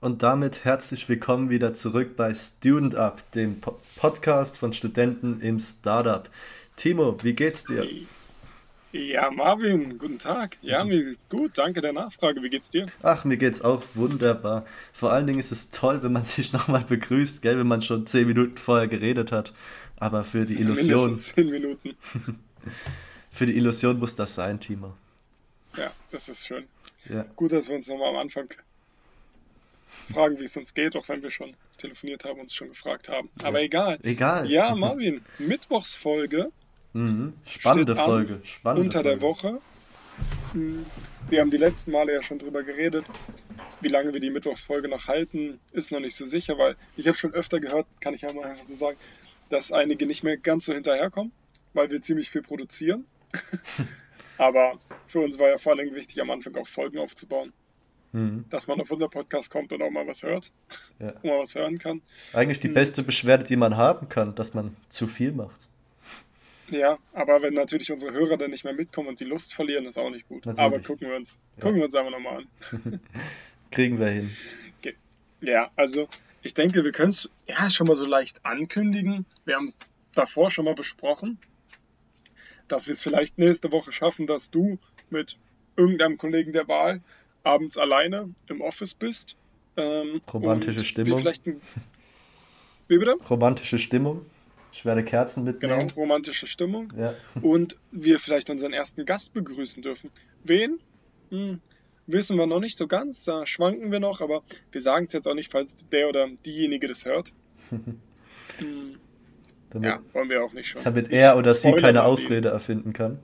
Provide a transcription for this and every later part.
Und damit herzlich willkommen wieder zurück bei Student Up, dem po Podcast von Studenten im Startup. Timo, wie geht's dir? Ja, Marvin, guten Tag. Ja, mir geht's gut. Danke der Nachfrage. Wie geht's dir? Ach, mir geht's auch wunderbar. Vor allen Dingen ist es toll, wenn man sich nochmal begrüßt, gell, wenn man schon zehn Minuten vorher geredet hat. Aber für die Illusion. Mindestens zehn Minuten. für die Illusion muss das sein, Timo. Ja, das ist schön. Ja. Gut, dass wir uns nochmal am Anfang fragen, wie es uns geht, auch wenn wir schon telefoniert haben und uns schon gefragt haben. Aber egal. Egal. Ja, Marvin, Mittwochsfolge. Mhm. Spannende Folge. Spannende unter Folge. der Woche. Mhm. Wir haben die letzten Male ja schon drüber geredet. Wie lange wir die Mittwochsfolge noch halten, ist noch nicht so sicher, weil ich habe schon öfter gehört, kann ich ja mal einfach so sagen, dass einige nicht mehr ganz so hinterherkommen, weil wir ziemlich viel produzieren. Aber für uns war ja vor allem wichtig, am Anfang auch Folgen aufzubauen. Mhm. Dass man auf unser Podcast kommt und auch mal was hört. Ja. Und mal was hören kann. Das ist eigentlich die mhm. beste Beschwerde, die man haben kann, dass man zu viel macht. Ja, aber wenn natürlich unsere Hörer dann nicht mehr mitkommen und die Lust verlieren, ist auch nicht gut. Natürlich. Aber gucken wir uns, ja. gucken wir uns einfach nochmal an. Kriegen wir hin. Ja, also ich denke, wir können es ja schon mal so leicht ankündigen. Wir haben es davor schon mal besprochen, dass wir es vielleicht nächste Woche schaffen, dass du mit irgendeinem Kollegen der Wahl abends alleine im Office bist. Ähm, Romantische Stimmung. Vielleicht ein, wie bitte? Romantische Stimmung. Ich werde Kerzen mitnehmen. Genau, romantische Stimmung. Ja. Und wir vielleicht unseren ersten Gast begrüßen dürfen. Wen? Hm, wissen wir noch nicht so ganz. Da schwanken wir noch, aber wir sagen es jetzt auch nicht, falls der oder diejenige das hört. hm. damit, ja, wollen wir auch nicht schon. Damit er oder sie keine Ausrede erfinden kann.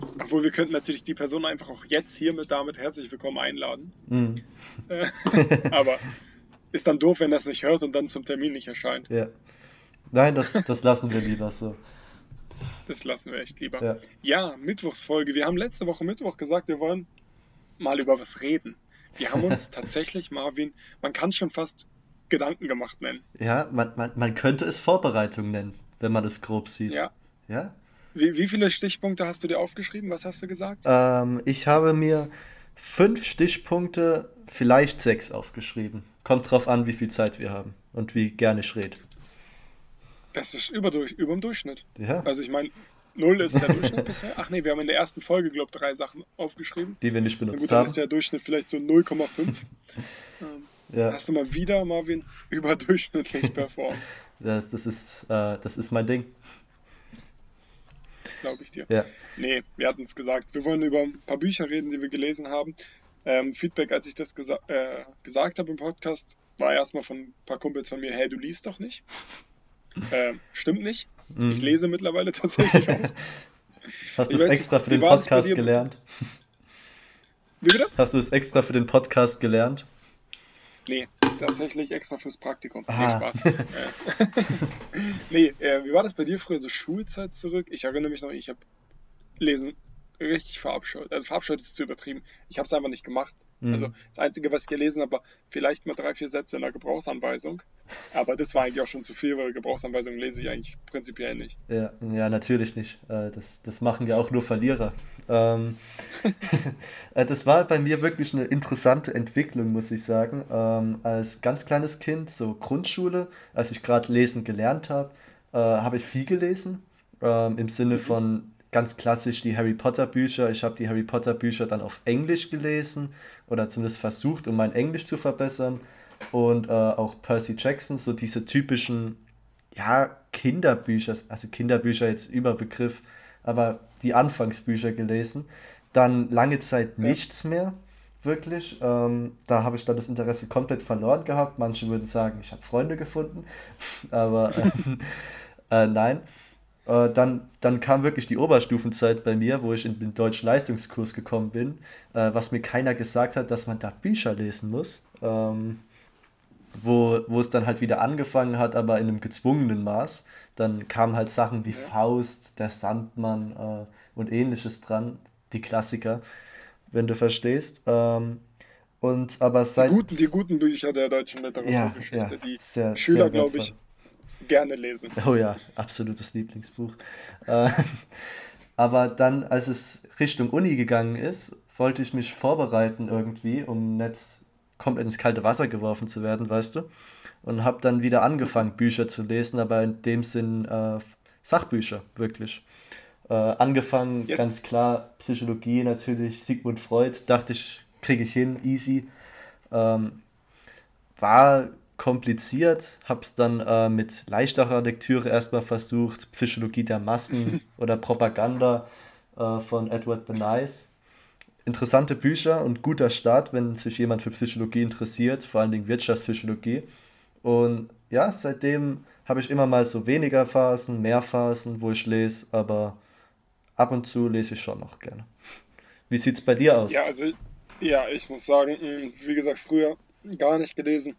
Obwohl wir könnten natürlich die Person einfach auch jetzt hiermit damit herzlich willkommen einladen. Mhm. aber ist dann doof, wenn das nicht hört und dann zum Termin nicht erscheint. Ja. Nein, das, das lassen wir lieber so. Das lassen wir echt lieber. Ja. ja, Mittwochsfolge. Wir haben letzte Woche Mittwoch gesagt, wir wollen mal über was reden. Wir haben uns tatsächlich, Marvin, man kann schon fast Gedanken gemacht nennen. Ja, man, man, man könnte es Vorbereitung nennen, wenn man es grob sieht. Ja. Ja? Wie, wie viele Stichpunkte hast du dir aufgeschrieben? Was hast du gesagt? Ähm, ich habe mir fünf Stichpunkte, vielleicht sechs aufgeschrieben. Kommt drauf an, wie viel Zeit wir haben und wie gerne ich rede. Das ist über, über dem Durchschnitt. Ja. Also ich meine, null ist der Durchschnitt bisher. Ach nee, wir haben in der ersten Folge, glaube ich, drei Sachen aufgeschrieben. Die wir nicht benutzt gut, haben. Dann ist der Durchschnitt vielleicht so 0,5. ähm, ja. Hast du mal wieder, Marvin, überdurchschnittlich performt. das, das, ist, äh, das ist mein Ding. Glaube ich dir. Ja. Nee, wir hatten es gesagt. Wir wollen über ein paar Bücher reden, die wir gelesen haben. Ähm, Feedback, als ich das gesa äh, gesagt habe im Podcast, war erstmal von ein paar Kumpels von mir, hey, du liest doch nicht. Äh, stimmt nicht. Mhm. Ich lese mittlerweile tatsächlich auch. Hast du es extra für den Podcast gelernt? Wie bitte? Hast du es extra für den Podcast gelernt? Nee, tatsächlich extra fürs Praktikum. Ah. Nee, Spaß. nee, äh, wie war das bei dir früher, so Schulzeit zurück? Ich erinnere mich noch, ich habe Lesen richtig verabscheut. Also verabscheut ist zu übertrieben. Ich habe es einfach nicht gemacht. Mhm. Also das Einzige, was ich gelesen habe, war vielleicht mal drei, vier Sätze in der Gebrauchsanweisung. Aber das war eigentlich auch schon zu viel, weil Gebrauchsanweisungen lese ich eigentlich prinzipiell nicht. Ja, ja natürlich nicht. Äh, das, das machen ja auch nur Verlierer. Ähm, äh, das war bei mir wirklich eine interessante Entwicklung, muss ich sagen. Ähm, als ganz kleines Kind, so Grundschule, als ich gerade lesen gelernt habe, äh, habe ich viel gelesen. Ähm, Im Sinne von ganz klassisch die Harry Potter Bücher. Ich habe die Harry Potter Bücher dann auf Englisch gelesen oder zumindest versucht, um mein Englisch zu verbessern. Und äh, auch Percy Jackson, so diese typischen, ja, Kinderbücher, also Kinderbücher jetzt Überbegriff, aber die Anfangsbücher gelesen. Dann lange Zeit nichts mehr, wirklich. Ähm, da habe ich dann das Interesse komplett verloren gehabt. Manche würden sagen, ich habe Freunde gefunden, aber äh, äh, nein. Äh, dann, dann kam wirklich die Oberstufenzeit bei mir, wo ich in den deutschen Leistungskurs gekommen bin, äh, was mir keiner gesagt hat, dass man da Bücher lesen muss. Ähm, wo, wo es dann halt wieder angefangen hat, aber in einem gezwungenen Maß. Dann kamen halt Sachen wie ja. Faust, der Sandmann äh, und ähnliches dran, die Klassiker, wenn du verstehst. Ähm, und aber seit. Die guten, die guten Bücher der deutschen Literaturgeschichte, ja, ja, die sehr, Schüler, glaube ich, gerne lesen. Oh ja, absolutes Lieblingsbuch. Äh, aber dann, als es Richtung Uni gegangen ist, wollte ich mich vorbereiten irgendwie, um nicht komplett ins kalte Wasser geworfen zu werden, weißt du. Und habe dann wieder angefangen, Bücher zu lesen, aber in dem Sinn äh, Sachbücher, wirklich. Äh, angefangen, ja. ganz klar, Psychologie natürlich, Sigmund Freud, dachte ich, kriege ich hin, easy. Ähm, war kompliziert, habe es dann äh, mit leichterer Lektüre erstmal versucht, Psychologie der Massen oder Propaganda äh, von Edward Bernays. Interessante Bücher und guter Start, wenn sich jemand für Psychologie interessiert, vor allen Dingen Wirtschaftspsychologie. Und ja, seitdem habe ich immer mal so weniger Phasen, mehr Phasen, wo ich lese, aber ab und zu lese ich schon noch gerne. Wie sieht es bei dir aus? Ja, also ja, ich muss sagen, hm, wie gesagt, früher gar nicht gelesen.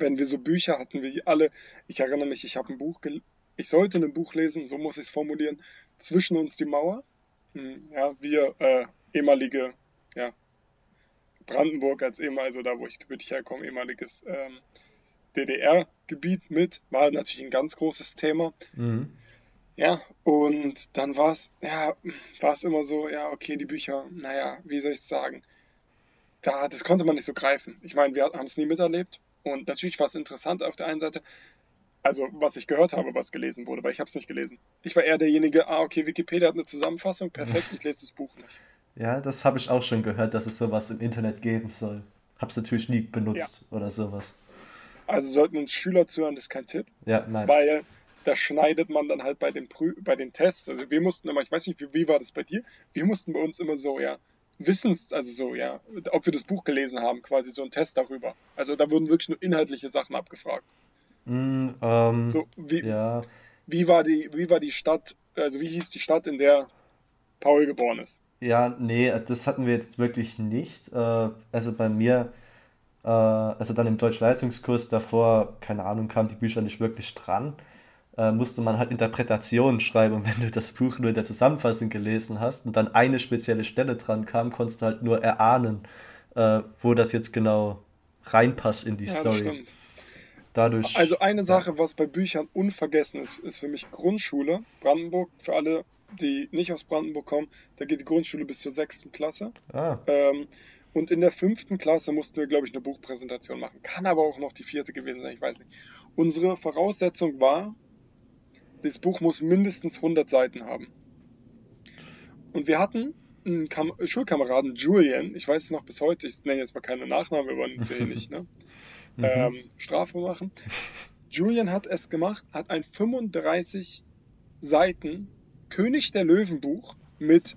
Wenn wir so Bücher hatten, wie alle, ich erinnere mich, ich habe ein Buch, ich sollte ein Buch lesen, so muss ich es formulieren, zwischen uns die Mauer. Hm, ja, wir äh, ehemalige, ja, Brandenburg als ehemal, also da, wo ich gebürtig herkomme, ehemaliges ähm, DDR-Gebiet mit, war natürlich ein ganz großes Thema. Mhm. Ja, und dann war es, ja, war es immer so, ja, okay, die Bücher, naja, wie soll ich es sagen? Da, das konnte man nicht so greifen. Ich meine, wir haben es nie miterlebt. Und natürlich war es interessant auf der einen Seite, also was ich gehört habe, was gelesen wurde, weil ich habe es nicht gelesen. Ich war eher derjenige, ah, okay, Wikipedia hat eine Zusammenfassung, perfekt, ich lese das Buch nicht. Ja, das habe ich auch schon gehört, dass es sowas im Internet geben soll. Habe es natürlich nie benutzt ja. oder sowas. Also sollten uns Schüler zuhören, das ist kein Tipp. Ja, nein. Weil da schneidet man dann halt bei den, Prü bei den Tests. Also wir mussten immer, ich weiß nicht, wie, wie war das bei dir? Wir mussten bei uns immer so, ja, Wissens, also so, ja, ob wir das Buch gelesen haben, quasi so ein Test darüber. Also da wurden wirklich nur inhaltliche Sachen abgefragt. Mm, ähm, so, wie, ja. wie, war die, wie war die Stadt, also wie hieß die Stadt, in der Paul geboren ist? Ja, nee, das hatten wir jetzt wirklich nicht. Äh, also bei mir, äh, also dann im Deutsch-Leistungskurs davor, keine Ahnung, kamen die Bücher nicht wirklich dran äh, musste man halt Interpretationen schreiben. Und wenn du das Buch nur in der Zusammenfassung gelesen hast und dann eine spezielle Stelle dran kam, konntest du halt nur erahnen, äh, wo das jetzt genau reinpasst in die ja, Story. Stimmt. Dadurch, also eine Sache, ja. was bei Büchern unvergessen ist, ist für mich Grundschule. Brandenburg, für alle, die nicht aus Brandenburg kommen, da geht die Grundschule bis zur sechsten Klasse. Ah. Ähm, und in der fünften Klasse mussten wir, glaube ich, eine Buchpräsentation machen. Kann aber auch noch die vierte gewesen sein, ich weiß nicht. Unsere Voraussetzung war, das Buch muss mindestens 100 Seiten haben. Und wir hatten einen Kam Schulkameraden, Julian, ich weiß es noch bis heute, ich nenne jetzt mal keine Nachnamen, wir wollen uns hier nicht ne? Mhm. ähm, Strafe machen. Julian hat es gemacht, hat ein 35 Seiten König der Löwen Buch mit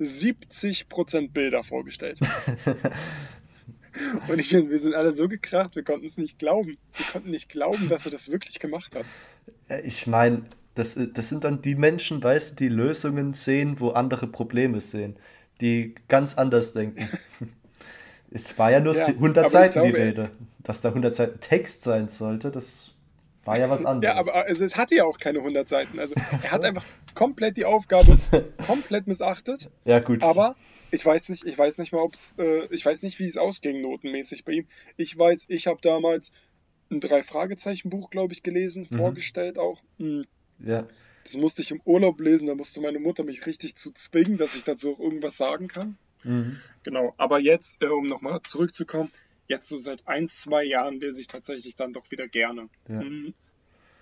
70% Bilder vorgestellt. Und ich, wir sind alle so gekracht, wir konnten es nicht glauben. Wir konnten nicht glauben, dass er das wirklich gemacht hat. Ich meine, das, das sind dann die Menschen, weißt du, die Lösungen sehen, wo andere Probleme sehen. Die ganz anders denken. es war ja nur ja, 100 Seiten glaube, die Rede. Dass da 100 Seiten Text sein sollte, das war ja was anderes. Ja, aber also es hatte ja auch keine 100 Seiten. Also er hat einfach komplett die Aufgabe komplett missachtet. Ja, gut. Aber ich weiß nicht, ich weiß nicht mal, ob es, äh, ich weiß nicht, wie es ausging notenmäßig bei ihm. Ich weiß, ich habe damals ein Drei-Fragezeichen-Buch, glaube ich, gelesen, mhm. vorgestellt auch. Mhm. Ja. Das musste ich im Urlaub lesen, da musste meine Mutter mich richtig zu zwingen, dass ich dazu auch irgendwas sagen kann. Mhm. Genau, aber jetzt, äh, um nochmal zurückzukommen, jetzt so seit ein, zwei Jahren lese ich tatsächlich dann doch wieder gerne. Ja. Mhm.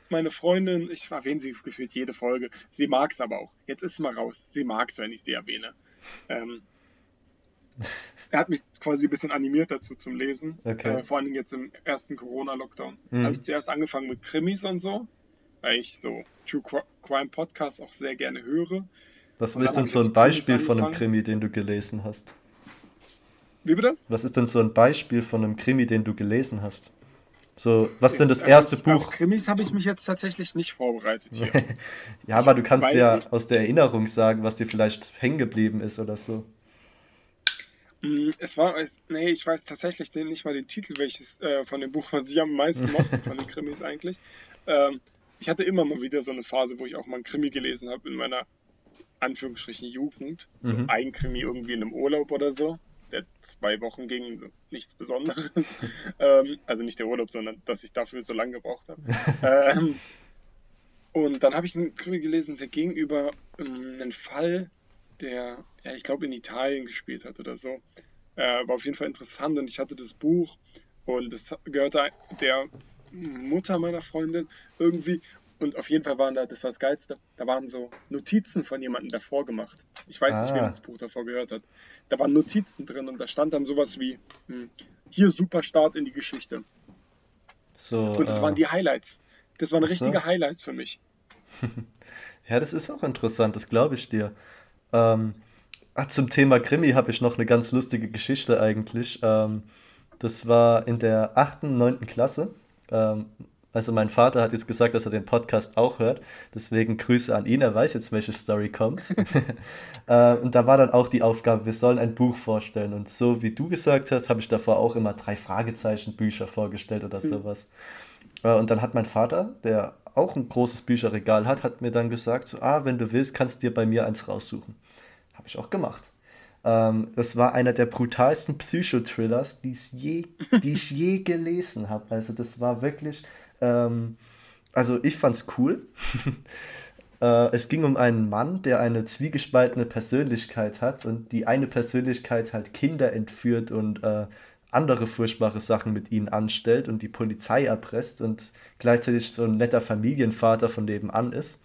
Meine Freundin, ich erwähne sie gefühlt jede Folge, sie mag es aber auch. Jetzt ist es mal raus. Sie mag es, wenn ich sie erwähne. Ähm, er hat mich quasi ein bisschen animiert dazu zum Lesen. Okay. Äh, vor allem jetzt im ersten Corona-Lockdown. Mhm. Habe ich zuerst angefangen mit Krimis und so, weil ich so True Crime Podcasts auch sehr gerne höre. Was ist denn so ein Beispiel von einem Krimi, den du gelesen hast? Wie bitte? Was ist denn so ein Beispiel von einem Krimi, den du gelesen hast? So, was ist denn das erste Buch? Auf Krimis habe ich mich jetzt tatsächlich nicht vorbereitet hier. ja, aber du kannst ja aus der Erinnerung sagen, was dir vielleicht hängen geblieben ist oder so. Mm, es war, nee, ich weiß tatsächlich nicht mal den Titel, welches äh, von dem Buch, was ich am meisten mochte, von den Krimis eigentlich. Ähm, ich hatte immer mal wieder so eine Phase, wo ich auch mal ein Krimi gelesen habe in meiner Anführungsstrichen Jugend. Mhm. So ein Krimi irgendwie in einem Urlaub oder so, der zwei Wochen ging, nichts Besonderes. ähm, also nicht der Urlaub, sondern dass ich dafür so lange gebraucht habe. ähm, und dann habe ich einen Krimi gelesen, der gegenüber ähm, einen Fall der, ja, ich glaube, in Italien gespielt hat oder so. Äh, war auf jeden Fall interessant und ich hatte das Buch und das gehörte der Mutter meiner Freundin irgendwie. Und auf jeden Fall waren da, das war das Geilste, da waren so Notizen von jemandem davor gemacht. Ich weiß ah. nicht, wer das Buch davor gehört hat. Da waren Notizen drin und da stand dann sowas wie, hm, hier super Start in die Geschichte. So, und das äh, waren die Highlights. Das waren richtige so. Highlights für mich. ja, das ist auch interessant, das glaube ich dir. Ähm, ach, zum Thema Krimi habe ich noch eine ganz lustige Geschichte eigentlich. Ähm, das war in der 8., 9. Klasse. Ähm, also mein Vater hat jetzt gesagt, dass er den Podcast auch hört. Deswegen Grüße an ihn. Er weiß jetzt, welche Story kommt. äh, und da war dann auch die Aufgabe, wir sollen ein Buch vorstellen. Und so wie du gesagt hast, habe ich davor auch immer drei Fragezeichen Bücher vorgestellt oder mhm. sowas. Äh, und dann hat mein Vater, der auch ein großes Bücherregal hat, hat mir dann gesagt, so, ah, wenn du willst, kannst du dir bei mir eins raussuchen. Habe ich auch gemacht. Ähm, das war einer der brutalsten Psychothrillers, die ich je gelesen habe. Also das war wirklich, ähm, also ich fand's cool. äh, es ging um einen Mann, der eine zwiegespaltene Persönlichkeit hat und die eine Persönlichkeit halt Kinder entführt und äh, andere furchtbare Sachen mit ihnen anstellt und die Polizei erpresst und gleichzeitig so ein netter Familienvater von nebenan ist.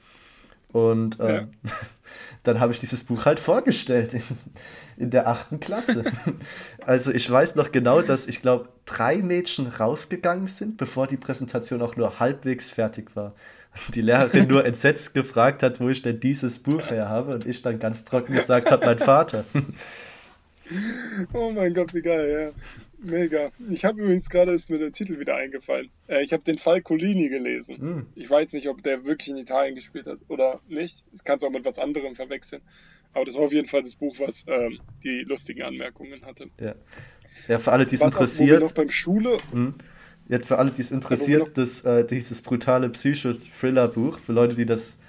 Und äh, ja. dann habe ich dieses Buch halt vorgestellt in, in der achten Klasse. also ich weiß noch genau, dass ich glaube, drei Mädchen rausgegangen sind, bevor die Präsentation auch nur halbwegs fertig war. Die Lehrerin nur entsetzt gefragt hat, wo ich denn dieses Buch her habe und ich dann ganz trocken gesagt habe, mein Vater. oh mein Gott, wie geil, ja. Mega. Ich habe übrigens gerade, ist mir der Titel wieder eingefallen. Äh, ich habe den Fall Colini gelesen. Mm. Ich weiß nicht, ob der wirklich in Italien gespielt hat oder nicht. Das kannst du auch mit was anderem verwechseln. Aber das war auf jeden Fall das Buch, was ähm, die lustigen Anmerkungen hatte. Ja, ja für alle, die es interessiert. noch beim Schule. Mh. Jetzt für alle, die es interessiert, das, äh, dieses brutale Psycho-Thriller-Buch, für Leute, die das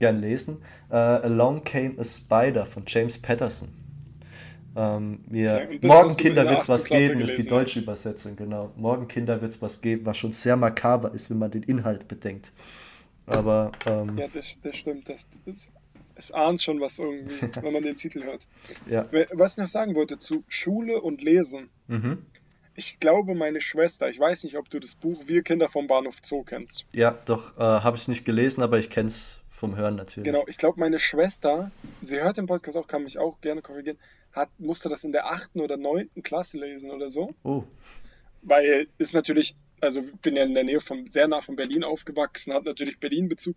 gern lesen, äh, Along Came a Spider von James Patterson. Ähm, wir, okay, Morgen Kinder wird's was Klasse geben, gelesen, ist die deutsche ja. Übersetzung, genau. Morgen Kinder wird's was geben, was schon sehr makaber ist, wenn man den Inhalt bedenkt. Aber. Ähm, ja, das, das stimmt. Das, das, es ahnt schon was irgendwie, wenn man den Titel hört. Ja. Was ich noch sagen wollte zu Schule und Lesen. Mhm. Ich glaube, meine Schwester, ich weiß nicht, ob du das Buch Wir Kinder vom Bahnhof Zoo kennst. Ja, doch, äh, habe ich nicht gelesen, aber ich kenne es vom Hören natürlich. Genau, ich glaube, meine Schwester, sie hört den Podcast auch, kann mich auch gerne korrigieren, hat, musste das in der achten oder neunten Klasse lesen oder so. Oh. Weil ist natürlich, also bin ja in der Nähe von, sehr nah von Berlin aufgewachsen, hat natürlich Berlin-Bezug.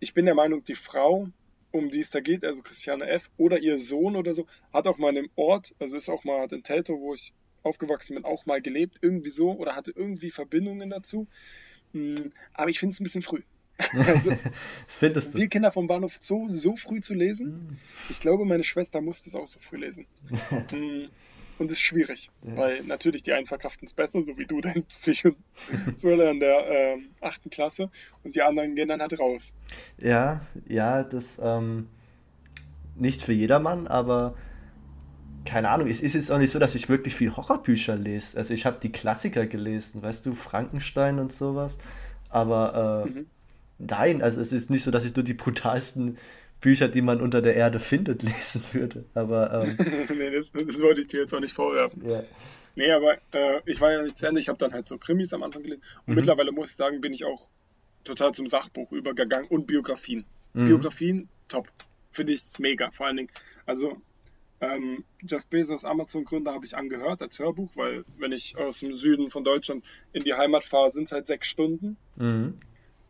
Ich bin der Meinung, die Frau, um die es da geht, also Christiane F. oder ihr Sohn oder so, hat auch mal in einem Ort, also ist auch mal in Telto, wo ich aufgewachsen bin, auch mal gelebt, irgendwie so, oder hatte irgendwie Verbindungen dazu. Hm, aber ich finde es ein bisschen früh. Also, Findest du? Wir Kinder vom Bahnhof Zoo so früh zu lesen. Hm. Ich glaube, meine Schwester musste es auch so früh lesen. Hm. Und es ist schwierig, ja. weil natürlich die einen verkraften es besser, so wie du dein Psycho-Thriller in der ähm, achten Klasse und die anderen gehen dann halt raus. Ja, ja, das ähm, nicht für jedermann, aber keine Ahnung, es ist jetzt auch nicht so, dass ich wirklich viel Horrorbücher lese. Also ich habe die Klassiker gelesen, weißt du, Frankenstein und sowas. Aber äh, mhm. Nein, also es ist nicht so, dass ich nur die brutalsten Bücher, die man unter der Erde findet, lesen würde. Aber ähm, nee, das, das, wollte ich dir jetzt auch nicht vorwerfen. Ja. Nee, aber äh, ich war ja nicht zu Ende. Ich habe dann halt so Krimis am Anfang gelesen. Und mhm. mittlerweile muss ich sagen, bin ich auch total zum Sachbuch übergegangen und Biografien. Mhm. Biografien, top. Finde ich mega. Vor allen Dingen, also ähm, Jeff Bezos, Amazon-Gründer, habe ich angehört als Hörbuch, weil wenn ich aus dem Süden von Deutschland in die Heimat fahre, sind es halt sechs Stunden. Mhm.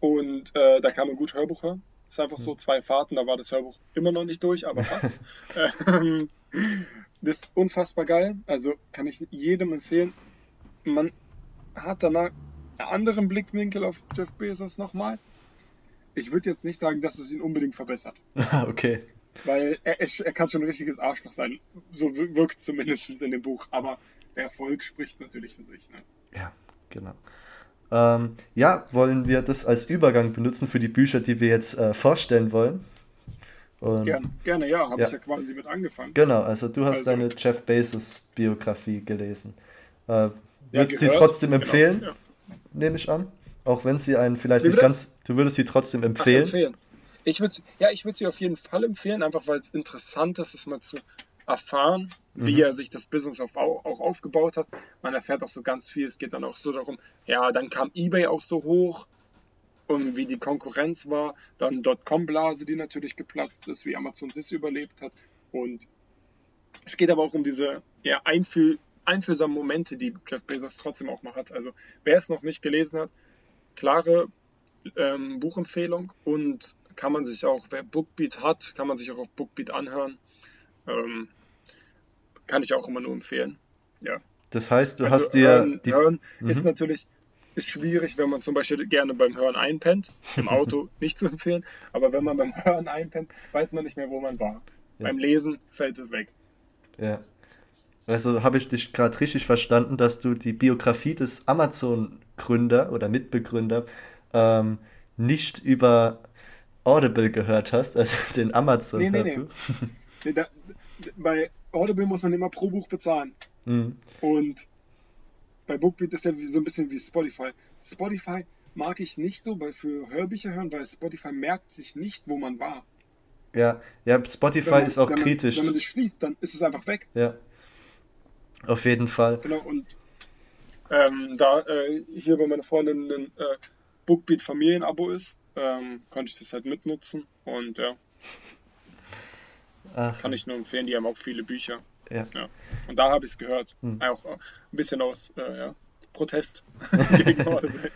Und äh, da kann man gut Hörbuch hören. Das ist einfach so zwei Fahrten, da war das Hörbuch immer noch nicht durch, aber fast. ähm, das ist unfassbar geil. Also kann ich jedem empfehlen. Man hat danach einen anderen Blickwinkel auf Jeff Bezos nochmal. Ich würde jetzt nicht sagen, dass es ihn unbedingt verbessert. okay. Weil er, er, kann schon ein richtiges Arschloch sein. So wirkt es zumindest in dem Buch. Aber der Erfolg spricht natürlich für sich. Ne? Ja, genau. Ähm, ja, wollen wir das als Übergang benutzen für die Bücher, die wir jetzt äh, vorstellen wollen? Und, gerne, gerne, ja, habe ja. ich ja quasi mit angefangen. Genau, also du hast also, deine Jeff Bezos Biografie gelesen. Äh, würdest du sie trotzdem genau, empfehlen? Genau, ja. Nehme ich an. Auch wenn sie einen vielleicht nicht ganz. Du würdest sie trotzdem empfehlen. Ach, empfehlen. Ich würde ja, ich würde sie auf jeden Fall empfehlen, einfach weil es interessant ist, es mal zu erfahren, wie mhm. er sich das Business auf, auch aufgebaut hat. Man erfährt auch so ganz viel. Es geht dann auch so darum, ja, dann kam eBay auch so hoch und wie die Konkurrenz war. Dann Dotcom-Blase, die natürlich geplatzt ist, wie Amazon das überlebt hat. Und es geht aber auch um diese ja, Einfühl einfühlsamen Momente, die Jeff Bezos trotzdem auch mal hat. Also wer es noch nicht gelesen hat, klare ähm, Buchempfehlung und kann man sich auch, wer Bookbeat hat, kann man sich auch auf Bookbeat anhören. Ähm, kann ich auch immer nur empfehlen. Ja. Das heißt, du also hast dir. Hören, die... hören mhm. ist natürlich ist schwierig, wenn man zum Beispiel gerne beim Hören einpennt. Im Auto nicht zu empfehlen, aber wenn man beim Hören einpennt, weiß man nicht mehr, wo man war. Ja. Beim Lesen fällt es weg. Ja. Also habe ich dich gerade richtig verstanden, dass du die Biografie des Amazon-Gründer oder Mitbegründer ähm, nicht über Audible gehört hast, also den Amazon. Nee, nee, nee. nee da, bei Audible muss man immer pro Buch bezahlen. Mhm. Und bei Bookbeat ist ja so ein bisschen wie Spotify. Spotify mag ich nicht so, weil für Hörbücher hören, weil Spotify merkt sich nicht, wo man war. Ja, ja, Spotify man, ist auch wenn kritisch. wenn man das schließt, dann ist es einfach weg. Ja. Auf jeden Fall. Genau, und ähm, da äh, hier bei meiner Freundin ein äh, Bookbeat Familienabo ist, ähm, konnte ich das halt mitnutzen und ja. Ach. Kann ich nur empfehlen, die haben auch viele Bücher. Ja. ja. Und da habe ich es gehört. Hm. Auch ein bisschen aus äh, ja, Protest gegen Audible.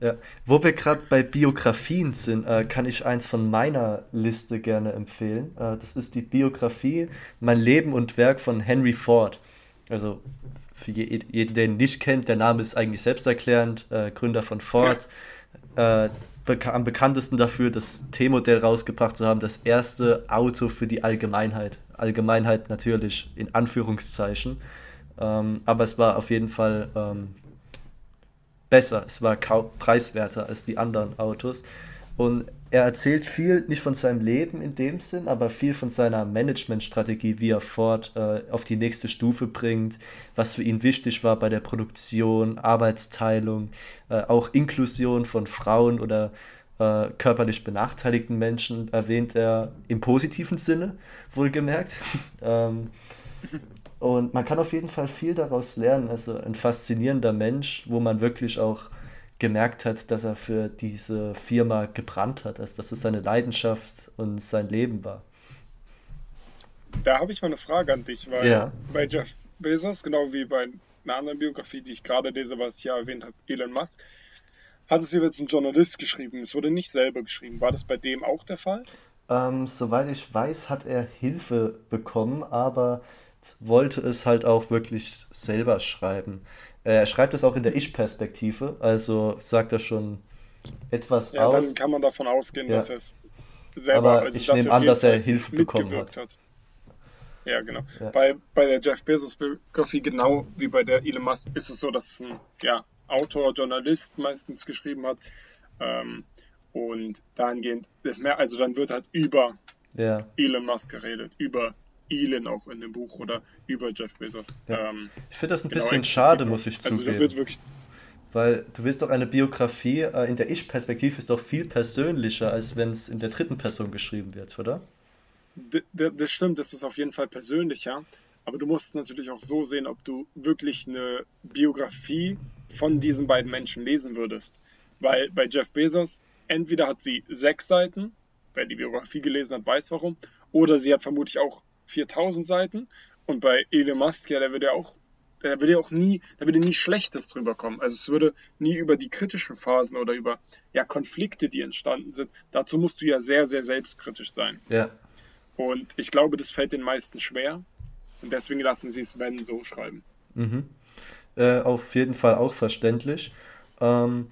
ja. Wo wir gerade bei Biografien sind, äh, kann ich eins von meiner Liste gerne empfehlen. Äh, das ist die Biografie Mein Leben und Werk von Henry Ford. Also für jeden, der ihn nicht kennt, der Name ist eigentlich selbsterklärend, äh, Gründer von Ford. Ja. Beka am bekanntesten dafür, das T-Modell rausgebracht zu haben, das erste Auto für die Allgemeinheit. Allgemeinheit natürlich in Anführungszeichen. Ähm, aber es war auf jeden Fall ähm, besser, es war preiswerter als die anderen Autos. Und er erzählt viel, nicht von seinem Leben in dem Sinn, aber viel von seiner Managementstrategie, wie er Ford äh, auf die nächste Stufe bringt, was für ihn wichtig war bei der Produktion, Arbeitsteilung, äh, auch Inklusion von Frauen oder äh, körperlich benachteiligten Menschen erwähnt er im positiven Sinne, wohlgemerkt. ähm, und man kann auf jeden Fall viel daraus lernen. Also ein faszinierender Mensch, wo man wirklich auch gemerkt hat, dass er für diese Firma gebrannt hat, also dass es seine Leidenschaft und sein Leben war. Da habe ich mal eine Frage an dich, weil ja. bei Jeff Bezos, genau wie bei einer anderen Biografie, die ich gerade lese, was ich ja erwähnt habe, Elon Musk, hat es jetzt ein Journalist geschrieben. Es wurde nicht selber geschrieben. War das bei dem auch der Fall? Ähm, soweit ich weiß, hat er Hilfe bekommen, aber wollte es halt auch wirklich selber schreiben. Äh, er schreibt es auch in der Ich-Perspektive, also sagt er schon etwas ja, aus. Ja, dann kann man davon ausgehen, ja. dass er es selber, Aber also ich nehme an, dass er Hilfe bekommen hat. hat. Ja, genau. Ja. Bei, bei der Jeff Bezos-Biografie, genau wie bei der Elon Musk, ist es so, dass ein ja, Autor, Journalist meistens geschrieben hat. Ähm, und dahingehend, das mehr, also dann wird halt über ja. Elon Musk geredet, über Elon auch in dem Buch oder über Jeff Bezos. Ja. Ähm, ich finde das ein genau, bisschen schade, muss ich also zugeben. wird wirklich weil du willst doch eine Biografie äh, in der Ich-Perspektive ist doch viel persönlicher, als wenn es in der dritten Person geschrieben wird, oder? D das stimmt, das ist auf jeden Fall persönlicher. Aber du musst natürlich auch so sehen, ob du wirklich eine Biografie von diesen beiden Menschen lesen würdest. Weil bei Jeff Bezos, entweder hat sie sechs Seiten, wer die Biografie gelesen hat, weiß warum, oder sie hat vermutlich auch 4000 Seiten. Und bei Elon Musk, ja, der würde ja auch, der würde ja auch nie, da würde nie Schlechtes drüber kommen. Also es würde nie über die kritischen Phasen oder über ja, Konflikte, die entstanden sind. Dazu musst du ja sehr, sehr selbstkritisch sein. Ja. Und ich glaube, das fällt den meisten schwer. Und deswegen lassen sie es, wenn, so schreiben. Mhm. Äh, auf jeden Fall auch verständlich. Ähm,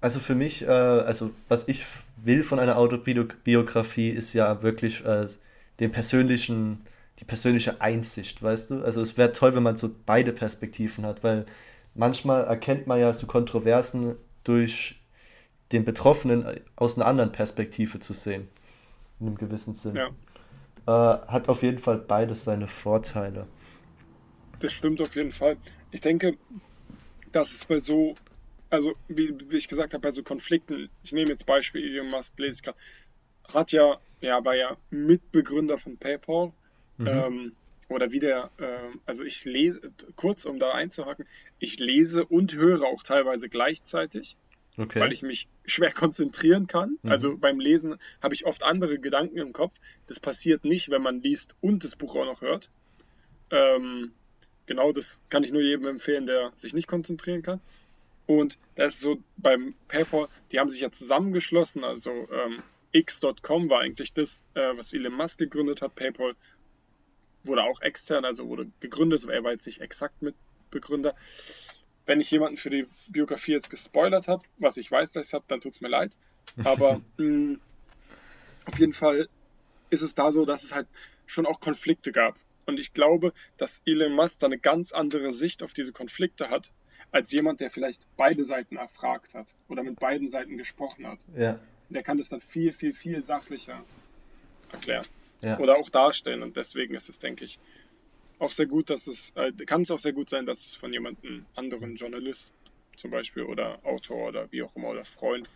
also für mich, äh, also was ich will von einer Autobiografie, ist ja wirklich äh, den persönlichen, die persönliche Einsicht, weißt du? Also es wäre toll, wenn man so beide Perspektiven hat, weil manchmal erkennt man ja so Kontroversen durch den Betroffenen aus einer anderen Perspektive zu sehen. In einem gewissen Sinn. Ja. Äh, hat auf jeden Fall beides seine Vorteile. Das stimmt auf jeden Fall. Ich denke, dass es bei so, also wie, wie ich gesagt habe, bei so Konflikten, ich nehme jetzt Beispiel Elon Musk, lese ich gerade, hat ja, ja, war ja Mitbegründer von PayPal. Mhm. Ähm, oder wie der, äh, also ich lese, kurz um da einzuhaken, ich lese und höre auch teilweise gleichzeitig, okay. weil ich mich schwer konzentrieren kann. Mhm. Also beim Lesen habe ich oft andere Gedanken im Kopf. Das passiert nicht, wenn man liest und das Buch auch noch hört. Ähm, genau, das kann ich nur jedem empfehlen, der sich nicht konzentrieren kann. Und das ist so beim PayPal, die haben sich ja zusammengeschlossen, also ähm, X.com war eigentlich das, äh, was Elon Musk gegründet hat. PayPal wurde auch extern, also wurde gegründet, aber er war jetzt nicht exakt Mitbegründer. Wenn ich jemanden für die Biografie jetzt gespoilert habe, was ich weiß, dass ich habe, dann tut es mir leid. Aber mh, mm, auf jeden Fall ist es da so, dass es halt schon auch Konflikte gab. Und ich glaube, dass Elon Musk da eine ganz andere Sicht auf diese Konflikte hat, als jemand, der vielleicht beide Seiten erfragt hat oder mit beiden Seiten gesprochen hat. Ja. Der kann das dann viel, viel, viel sachlicher erklären ja. oder auch darstellen. Und deswegen ist es, denke ich, auch sehr gut, dass es, äh, kann es auch sehr gut sein, dass es von jemandem anderen Journalist zum Beispiel oder Autor oder wie auch immer oder Freund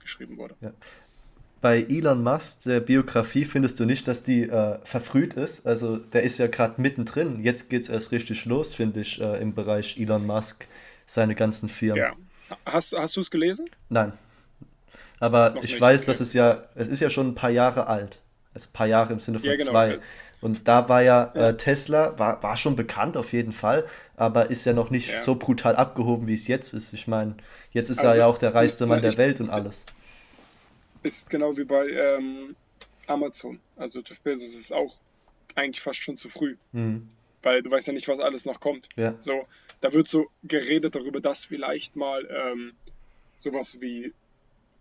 geschrieben wurde. Ja. Bei Elon Musk, der Biografie, findest du nicht, dass die äh, verfrüht ist? Also der ist ja gerade mittendrin. Jetzt geht es erst richtig los, finde ich, äh, im Bereich Elon Musk, seine ganzen Firmen. Ja. Hast, hast du es gelesen? Nein. Aber Noch ich nicht, weiß, okay. dass es ja, es ist ja schon ein paar Jahre alt also ein paar Jahre im Sinne von ja, genau. zwei. Und da war ja. Äh, Tesla, war, war schon bekannt auf jeden Fall, aber ist ja noch nicht ja. so brutal abgehoben, wie es jetzt ist. Ich meine, jetzt ist also, er ja auch der reichste Mann der Welt und alles. Ist genau wie bei ähm, Amazon. Also Jeff Bezos ist auch eigentlich fast schon zu früh. Mhm. Weil du weißt ja nicht, was alles noch kommt. Ja. So, da wird so geredet darüber, dass vielleicht mal ähm, sowas wie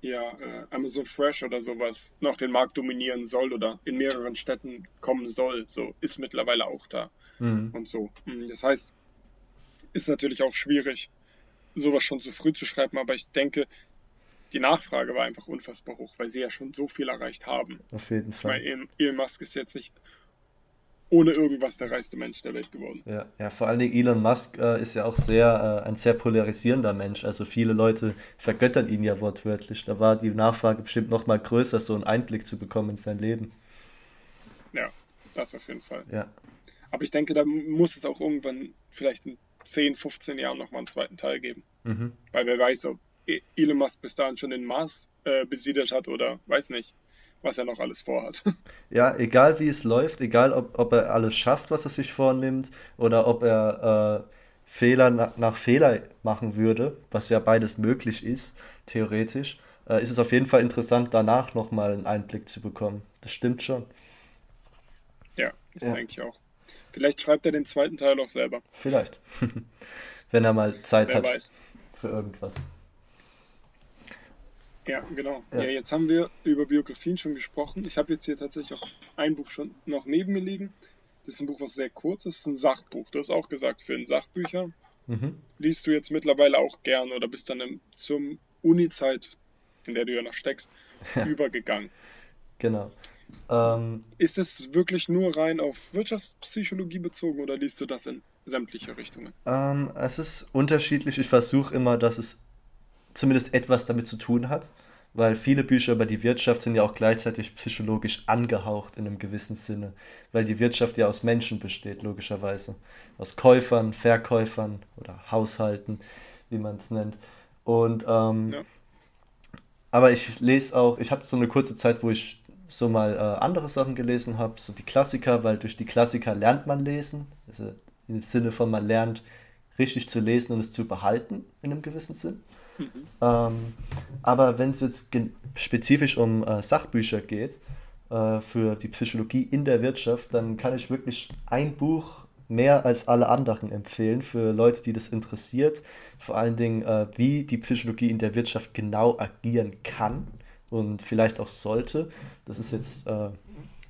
ja, äh, Amazon Fresh oder sowas noch den Markt dominieren soll oder in mehreren Städten kommen soll. So ist mittlerweile auch da mhm. und so. Mhm, das heißt, ist natürlich auch schwierig, sowas schon zu früh zu schreiben, aber ich denke, die Nachfrage war einfach unfassbar hoch, weil sie ja schon so viel erreicht haben. Auf jeden Fall. Meine, Elon Musk ist jetzt nicht ohne irgendwas der reichste Mensch der Welt geworden. Ja, ja vor allen Dingen Elon Musk äh, ist ja auch sehr äh, ein sehr polarisierender Mensch. Also viele Leute vergöttern ihn ja wortwörtlich. Da war die Nachfrage bestimmt noch mal größer, so einen Einblick zu bekommen in sein Leben. Ja, das auf jeden Fall. Ja. Aber ich denke, da muss es auch irgendwann vielleicht in 10, 15 Jahren noch mal einen zweiten Teil geben. Mhm. Weil wer weiß, ob e-, Elon Musk bis dahin schon den Mars äh, besiedelt hat oder weiß nicht was er noch alles vorhat. Ja, egal wie es läuft, egal ob, ob er alles schafft, was er sich vornimmt, oder ob er äh, Fehler nach, nach, Fehler machen würde, was ja beides möglich ist, theoretisch, äh, ist es auf jeden Fall interessant, danach nochmal einen Einblick zu bekommen. Das stimmt schon. Ja, das ja. denke ich auch. Vielleicht schreibt er den zweiten Teil auch selber. Vielleicht. Wenn er mal Zeit Wer hat weiß. für irgendwas. Ja, genau. Ja. ja. jetzt haben wir über Biografien schon gesprochen. Ich habe jetzt hier tatsächlich auch ein Buch schon noch neben mir liegen. Das ist ein Buch, was sehr kurz ist, ein Sachbuch. Du hast auch gesagt, für ein Sachbücher mhm. liest du jetzt mittlerweile auch gern oder bist dann im, zum Uni-Zeit, in der du ja noch steckst, übergegangen. Genau. Ähm, ist es wirklich nur rein auf Wirtschaftspsychologie bezogen oder liest du das in sämtliche Richtungen? Ähm, es ist unterschiedlich. Ich versuche immer, dass es zumindest etwas damit zu tun hat, weil viele Bücher über die Wirtschaft sind ja auch gleichzeitig psychologisch angehaucht in einem gewissen Sinne, weil die Wirtschaft ja aus Menschen besteht, logischerweise. Aus Käufern, Verkäufern oder Haushalten, wie man es nennt. Und ähm, ja. aber ich lese auch, ich hatte so eine kurze Zeit, wo ich so mal äh, andere Sachen gelesen habe, so die Klassiker, weil durch die Klassiker lernt man lesen. Also im Sinne von man lernt richtig zu lesen und es zu behalten in einem gewissen Sinn. Ähm, aber wenn es jetzt spezifisch um äh, Sachbücher geht, äh, für die Psychologie in der Wirtschaft, dann kann ich wirklich ein Buch mehr als alle anderen empfehlen für Leute, die das interessiert. Vor allen Dingen, äh, wie die Psychologie in der Wirtschaft genau agieren kann und vielleicht auch sollte. Das ist jetzt äh,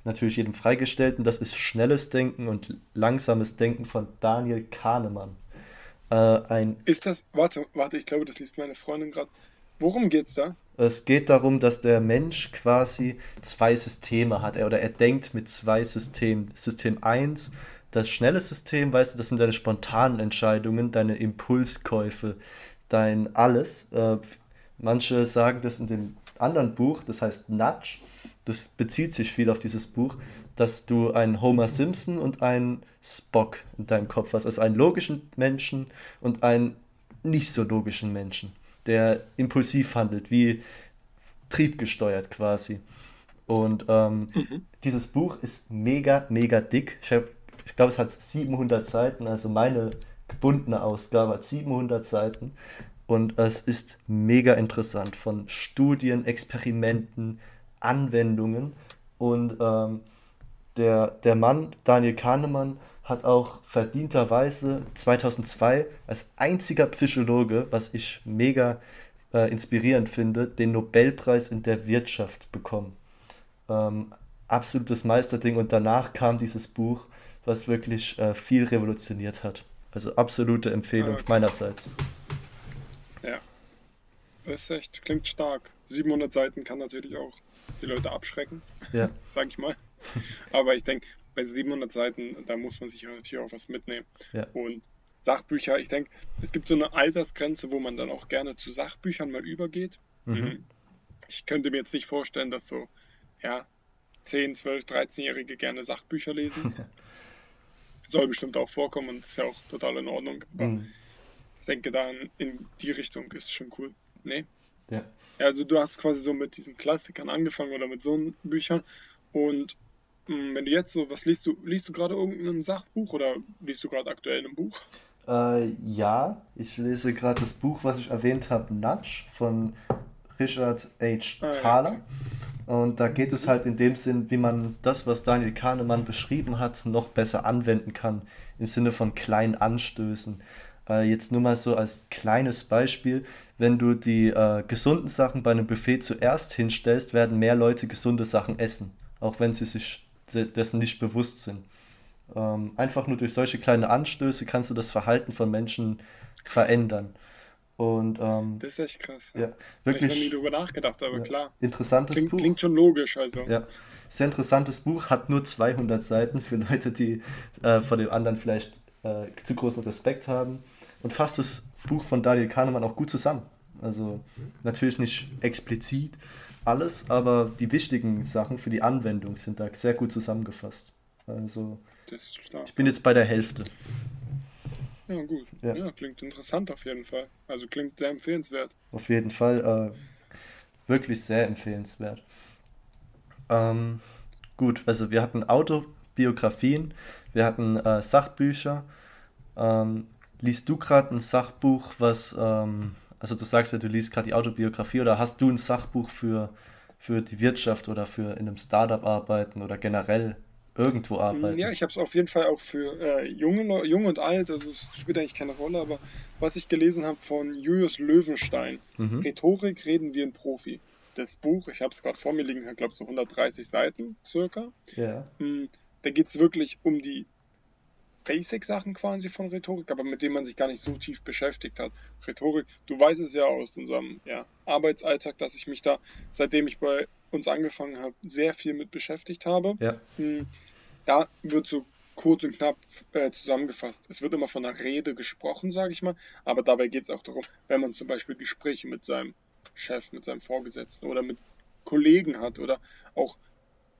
natürlich jedem freigestellt und das ist schnelles Denken und langsames Denken von Daniel Kahnemann. Äh, ein ist das, warte, warte, ich glaube, das liest meine Freundin gerade. Worum geht's da? Es geht darum, dass der Mensch quasi zwei Systeme hat. Oder er denkt mit zwei Systemen. System 1, das schnelle System, weißt du, das sind deine spontanen Entscheidungen, deine Impulskäufe, dein alles. Äh, manche sagen das in dem anderen Buch, das heißt Nudge. Das bezieht sich viel auf dieses Buch. Dass du einen Homer Simpson und einen Spock in deinem Kopf hast. Also einen logischen Menschen und einen nicht so logischen Menschen, der impulsiv handelt, wie triebgesteuert quasi. Und ähm, mhm. dieses Buch ist mega, mega dick. Ich, ich glaube, es hat 700 Seiten, also meine gebundene Ausgabe hat 700 Seiten. Und es ist mega interessant von Studien, Experimenten, Anwendungen. Und ähm, der, der Mann, Daniel Kahnemann, hat auch verdienterweise 2002 als einziger Psychologe, was ich mega äh, inspirierend finde, den Nobelpreis in der Wirtschaft bekommen. Ähm, absolutes Meisterding und danach kam dieses Buch, was wirklich äh, viel revolutioniert hat. Also absolute Empfehlung ah, okay. meinerseits. Ja, das ist echt, klingt stark. 700 Seiten kann natürlich auch die Leute abschrecken, ja. sag ich mal. Aber ich denke, bei 700 Seiten, da muss man sich natürlich auch was mitnehmen. Ja. Und Sachbücher, ich denke, es gibt so eine Altersgrenze, wo man dann auch gerne zu Sachbüchern mal übergeht. Mhm. mhm. Ich könnte mir jetzt nicht vorstellen, dass so, ja, 10, 12, 13-Jährige gerne Sachbücher lesen. Soll bestimmt auch vorkommen und ist ja auch total in Ordnung. Aber mhm. ich denke, dann in die Richtung ist schon cool. Nee? Ja. Also du hast quasi so mit diesen Klassikern angefangen oder mit so Büchern und wenn du jetzt so, was liest du, liest du gerade irgendein Sachbuch oder liest du gerade aktuell ein Buch? Äh, ja, ich lese gerade das Buch, was ich erwähnt habe, Nudge von Richard H. Ah, Thaler. Und da geht es halt in dem Sinn, wie man das, was Daniel Kahnemann beschrieben hat, noch besser anwenden kann, im Sinne von kleinen Anstößen. Äh, jetzt nur mal so als kleines Beispiel, wenn du die äh, gesunden Sachen bei einem Buffet zuerst hinstellst, werden mehr Leute gesunde Sachen essen, auch wenn sie sich dessen nicht bewusst sind. Ähm, einfach nur durch solche kleine Anstöße kannst du das Verhalten von Menschen verändern. Und, ähm, das ist echt krass. Ja, wirklich. Ich habe nie drüber nachgedacht, aber ja, klar. Interessantes klingt, Buch. Klingt schon logisch, also. Ja, sehr interessantes Buch, hat nur 200 Seiten für Leute, die äh, vor dem anderen vielleicht äh, zu großen Respekt haben und fasst das Buch von Daniel Kahnemann auch gut zusammen. Also natürlich nicht explizit alles, aber die wichtigen Sachen für die Anwendung sind da sehr gut zusammengefasst. Also ich bin jetzt bei der Hälfte. Ja, gut. Ja. ja. klingt interessant auf jeden Fall. Also klingt sehr empfehlenswert. Auf jeden Fall äh, wirklich sehr empfehlenswert. Ähm, gut, also wir hatten Autobiografien, wir hatten äh, Sachbücher. Ähm, liest du gerade ein Sachbuch, was, ähm, also du sagst ja, du liest gerade die Autobiografie oder hast du ein Sachbuch für, für die Wirtschaft oder für in einem Startup arbeiten oder generell irgendwo arbeiten? Ja, ich habe es auf jeden Fall auch für äh, junge, jung und alt, also es spielt eigentlich keine Rolle, aber was ich gelesen habe von Julius Löwenstein, mhm. Rhetorik reden wie ein Profi. Das Buch, ich habe es gerade vor mir liegen, hat glaube ich so 130 Seiten circa. Ja. Mm, da geht es wirklich um die Basic-Sachen quasi von Rhetorik, aber mit denen man sich gar nicht so tief beschäftigt hat. Rhetorik, du weißt es ja aus unserem ja, Arbeitsalltag, dass ich mich da, seitdem ich bei uns angefangen habe, sehr viel mit beschäftigt habe. Ja. Hm, da wird so kurz und knapp äh, zusammengefasst. Es wird immer von einer Rede gesprochen, sage ich mal, aber dabei geht es auch darum, wenn man zum Beispiel Gespräche mit seinem Chef, mit seinem Vorgesetzten oder mit Kollegen hat oder auch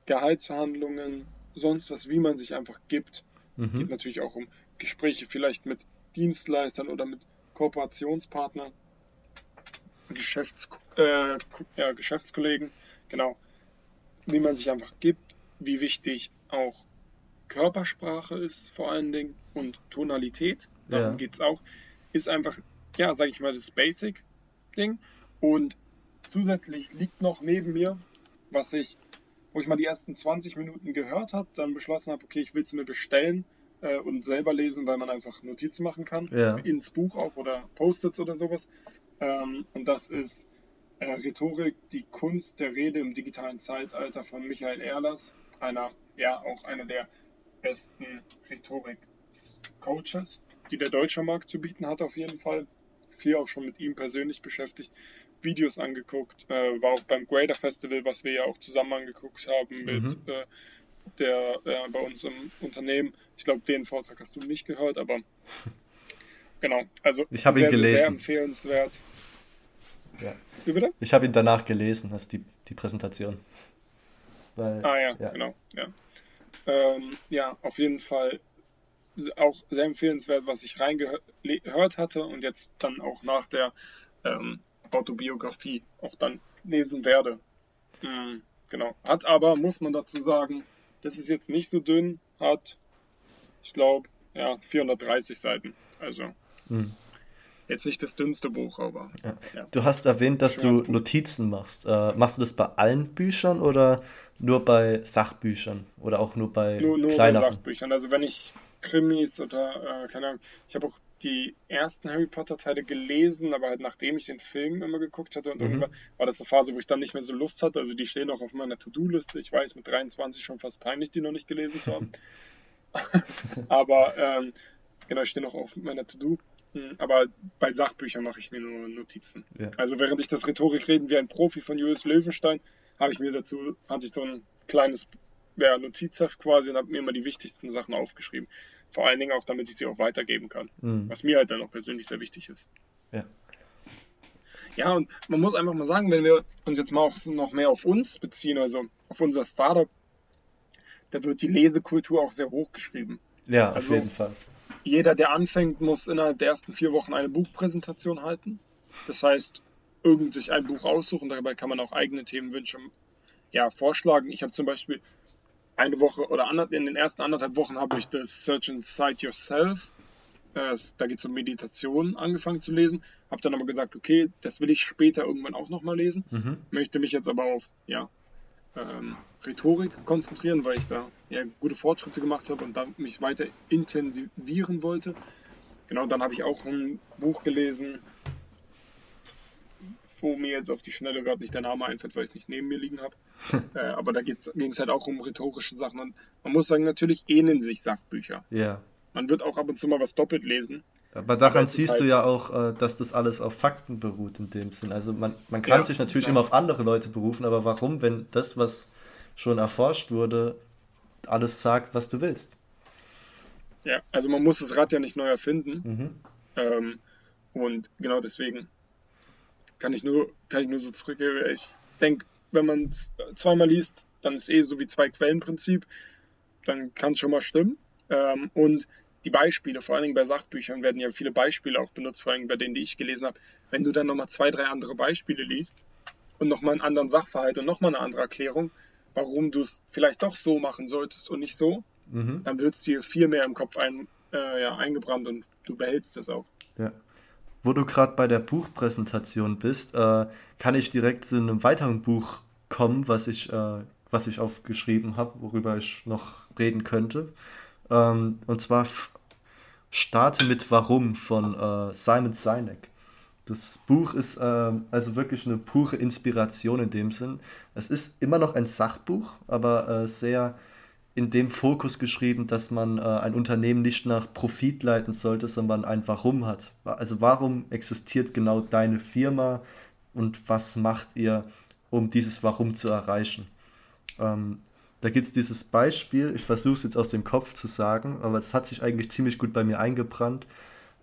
Gehaltsverhandlungen, sonst was, wie man sich einfach gibt Mhm. Geht natürlich auch um Gespräche vielleicht mit Dienstleistern oder mit Kooperationspartnern, Geschäfts äh, ja, Geschäftskollegen, genau. Wie man sich einfach gibt, wie wichtig auch Körpersprache ist vor allen Dingen und Tonalität, darum ja. geht es auch, ist einfach, ja, sage ich mal, das Basic-Ding. Und zusätzlich liegt noch neben mir, was ich wo ich mal die ersten 20 Minuten gehört habe, dann beschlossen habe, okay, ich will es mir bestellen äh, und selber lesen, weil man einfach Notizen machen kann, ja. ins Buch auch oder Post-its oder sowas. Ähm, und das ist äh, Rhetorik, die Kunst der Rede im digitalen Zeitalter von Michael Erlers, einer, ja, auch einer der besten Rhetorik-Coaches, die der deutsche Markt zu bieten hat auf jeden Fall. Viel auch schon mit ihm persönlich beschäftigt. Videos angeguckt, äh, war auch beim Greater Festival, was wir ja auch zusammen angeguckt haben mit mhm. äh, der äh, bei uns im Unternehmen. Ich glaube, den Vortrag hast du nicht gehört, aber genau. Also ich habe ihn gelesen. Sehr empfehlenswert. Ja. Wie bitte? Ich habe ihn danach gelesen, also die, die Präsentation. Weil, ah ja, ja, genau. Ja. ähm, ja, auf jeden Fall auch sehr empfehlenswert, was ich reingehört hatte und jetzt dann auch nach der ähm, Autobiografie auch dann lesen werde. Mhm, genau. Hat aber, muss man dazu sagen, das ist jetzt nicht so dünn, hat, ich glaube, ja, 430 Seiten. Also mhm. jetzt nicht das dünnste Buch, aber. Ja. Ja. Du hast erwähnt, dass du Notizen machst. Äh, machst du das bei allen Büchern oder nur bei Sachbüchern? Oder auch nur bei nur, nur kleineren? Bei Sachbüchern. Also wenn ich Krimis oder, äh, keine Ahnung, ich habe auch die ersten Harry Potter Teile gelesen, aber halt nachdem ich den Film immer geguckt hatte und mhm. irgendwann war das eine Phase, wo ich dann nicht mehr so Lust hatte. Also die stehen auch auf meiner To-Do-Liste. Ich weiß, mit 23 schon fast peinlich, die noch nicht gelesen zu haben. aber ähm, genau, ich stehe noch auf meiner To-Do. Hm, aber bei Sachbüchern mache ich mir nur Notizen. Ja. Also während ich das Rhetorikreden wie ein Profi von Julius Löwenstein, habe ich mir dazu, hatte ich so ein kleines ja, Notizheft quasi und habe mir immer die wichtigsten Sachen aufgeschrieben. Vor allen Dingen auch, damit ich sie auch weitergeben kann. Mhm. Was mir halt dann auch persönlich sehr wichtig ist. Ja. Ja, und man muss einfach mal sagen, wenn wir uns jetzt mal auch noch mehr auf uns beziehen, also auf unser Startup, da wird die Lesekultur auch sehr hoch geschrieben. Ja, also auf jeden Fall. Jeder, der anfängt, muss innerhalb der ersten vier Wochen eine Buchpräsentation halten. Das heißt, irgend sich ein Buch aussuchen, dabei kann man auch eigene Themenwünsche ja, vorschlagen. Ich habe zum Beispiel eine Woche oder in den ersten anderthalb Wochen habe ich das Search and Cite Yourself. Äh, da geht es um Meditation angefangen zu lesen. Habe dann aber gesagt, okay, das will ich später irgendwann auch nochmal lesen. Mhm. Möchte mich jetzt aber auf ja, ähm, Rhetorik konzentrieren, weil ich da ja, gute Fortschritte gemacht habe und da mich weiter intensivieren wollte. Genau, dann habe ich auch ein Buch gelesen, wo mir jetzt auf die Schnelle gerade nicht der Name einfällt, weil ich es nicht neben mir liegen habe. äh, aber da ging es halt auch um rhetorische Sachen. Und man muss sagen, natürlich ähneln sich Sachbücher. Ja. Man wird auch ab und zu mal was doppelt lesen. Aber daran aber siehst halt du ja auch, äh, dass das alles auf Fakten beruht in dem Sinn. Also man, man kann ja, sich natürlich ja. immer auf andere Leute berufen, aber warum, wenn das, was schon erforscht wurde, alles sagt, was du willst? Ja, also man muss das Rad ja nicht neu erfinden. Mhm. Ähm, und genau deswegen kann ich nur, kann ich nur so zurückgeben. Ich denke, wenn man es zweimal liest, dann ist eh so wie zwei Quellenprinzip, dann kann es schon mal stimmen. Ähm, und die Beispiele, vor allen Dingen bei Sachbüchern werden ja viele Beispiele auch benutzt, vor allem bei denen, die ich gelesen habe. Wenn du dann nochmal zwei, drei andere Beispiele liest und nochmal einen anderen Sachverhalt und nochmal eine andere Erklärung, warum du es vielleicht doch so machen solltest und nicht so, mhm. dann wird es dir viel mehr im Kopf ein, äh, ja, eingebrannt und du behältst es auch. Ja. Wo du gerade bei der Buchpräsentation bist, äh, kann ich direkt zu einem weiteren Buch kommen, was ich, äh, was ich aufgeschrieben habe, worüber ich noch reden könnte. Ähm, und zwar Starte mit Warum von äh, Simon Sinek. Das Buch ist äh, also wirklich eine pure Inspiration in dem Sinn. Es ist immer noch ein Sachbuch, aber äh, sehr in dem Fokus geschrieben, dass man äh, ein Unternehmen nicht nach Profit leiten sollte, sondern ein Warum hat. Also warum existiert genau deine Firma und was macht ihr, um dieses Warum zu erreichen? Ähm, da gibt es dieses Beispiel, ich versuche es jetzt aus dem Kopf zu sagen, aber es hat sich eigentlich ziemlich gut bei mir eingebrannt.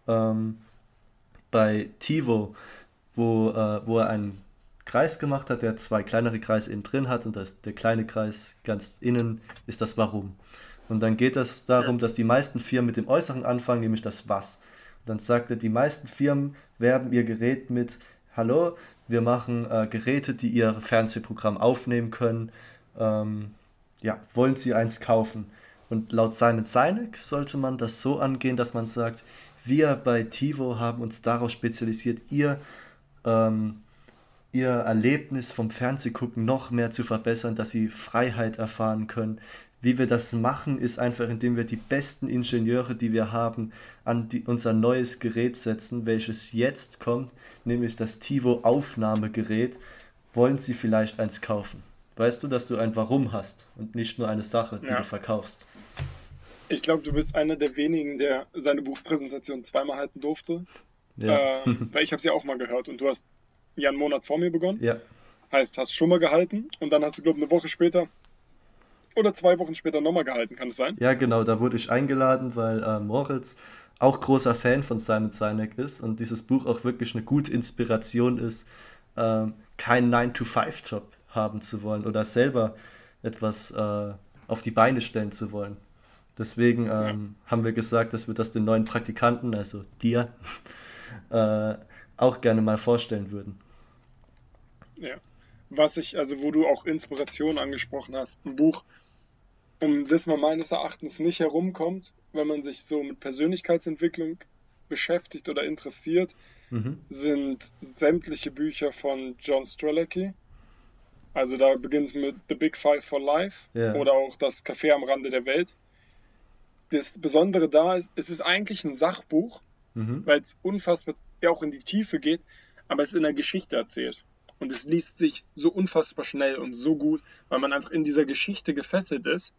Ähm, bei Tivo, wo, äh, wo er einen Kreis gemacht hat, der zwei kleinere Kreise innen drin hat und das, der kleine Kreis ganz innen ist das Warum. Und dann geht es darum, dass die meisten Firmen mit dem Äußeren anfangen, nämlich das Was. Und dann sagt er, die meisten Firmen werben ihr Gerät mit, hallo, wir machen äh, Geräte, die ihr Fernsehprogramm aufnehmen können. Ähm, ja, wollen Sie eins kaufen? Und laut Simon Sinek sollte man das so angehen, dass man sagt, wir bei Tivo haben uns darauf spezialisiert, ihr ähm, ihr Erlebnis vom Fernsehgucken noch mehr zu verbessern, dass sie Freiheit erfahren können. Wie wir das machen, ist einfach, indem wir die besten Ingenieure, die wir haben, an die, unser neues Gerät setzen, welches jetzt kommt, nämlich das Tivo Aufnahmegerät. Wollen Sie vielleicht eins kaufen? Weißt du, dass du ein Warum hast und nicht nur eine Sache, die ja. du verkaufst? Ich glaube, du bist einer der wenigen, der seine Buchpräsentation zweimal halten durfte. Ja. Äh, weil ich habe sie auch mal gehört und du hast ja einen Monat vor mir begonnen. Ja. Heißt, hast schon mal gehalten und dann hast du, glaube ich, eine Woche später oder zwei Wochen später nochmal gehalten, kann es sein? Ja, genau, da wurde ich eingeladen, weil äh, Moritz auch großer Fan von Simon Sinek ist und dieses Buch auch wirklich eine gute Inspiration ist, äh, keinen 9-to-5-Job haben zu wollen oder selber etwas äh, auf die Beine stellen zu wollen. Deswegen ähm, ja. haben wir gesagt, dass wir das den neuen Praktikanten, also dir, äh, auch gerne mal vorstellen würden. Ja. Was ich, also wo du auch Inspiration angesprochen hast, ein Buch, um das man meines Erachtens nicht herumkommt, wenn man sich so mit Persönlichkeitsentwicklung beschäftigt oder interessiert, mhm. sind sämtliche Bücher von John Strelacki. Also da beginnt es mit The Big Five for Life yeah. oder auch das Café am Rande der Welt. Das Besondere da ist, es ist eigentlich ein Sachbuch, mhm. weil es unfassbar ja auch in die Tiefe geht, aber es ist in der Geschichte erzählt. Und es liest sich so unfassbar schnell und so gut, weil man einfach in dieser Geschichte gefesselt ist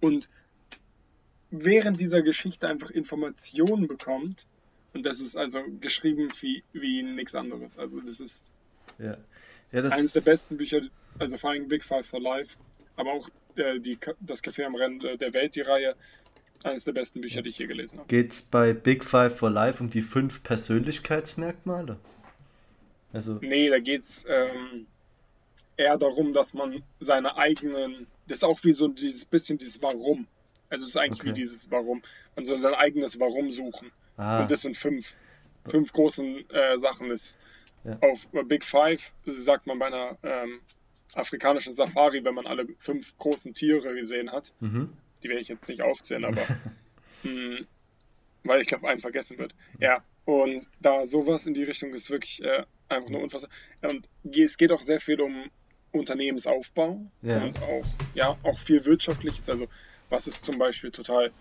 und während dieser Geschichte einfach Informationen bekommt. Und das ist also geschrieben wie, wie nichts anderes. Also das ist ja. Ja, das eines der besten Bücher, also vor allem Big Five for Life, aber auch äh, die, das Café am Rennen der Welt, die Reihe, eines der besten Bücher, die ich je gelesen habe. Geht es bei Big Five for Life um die fünf Persönlichkeitsmerkmale? Also nee, da geht es ähm, eher darum, dass man seine eigenen, das ist auch wie so dieses bisschen dieses Warum. Also es ist eigentlich okay. wie dieses Warum. Man soll sein eigenes Warum suchen. Ah. Und das sind fünf, fünf großen äh, Sachen. Das, ja. Auf Big Five sagt man bei einer ähm, afrikanischen Safari, wenn man alle fünf großen Tiere gesehen hat. Mhm. Die werde ich jetzt nicht aufzählen, aber mh, hm, weil ich glaube, einen vergessen wird. Ja, und da sowas in die Richtung ist wirklich äh, einfach nur unfassbar. Und es geht auch sehr viel um Unternehmensaufbau ja. und auch, ja, auch viel Wirtschaftliches. Also was ist zum Beispiel total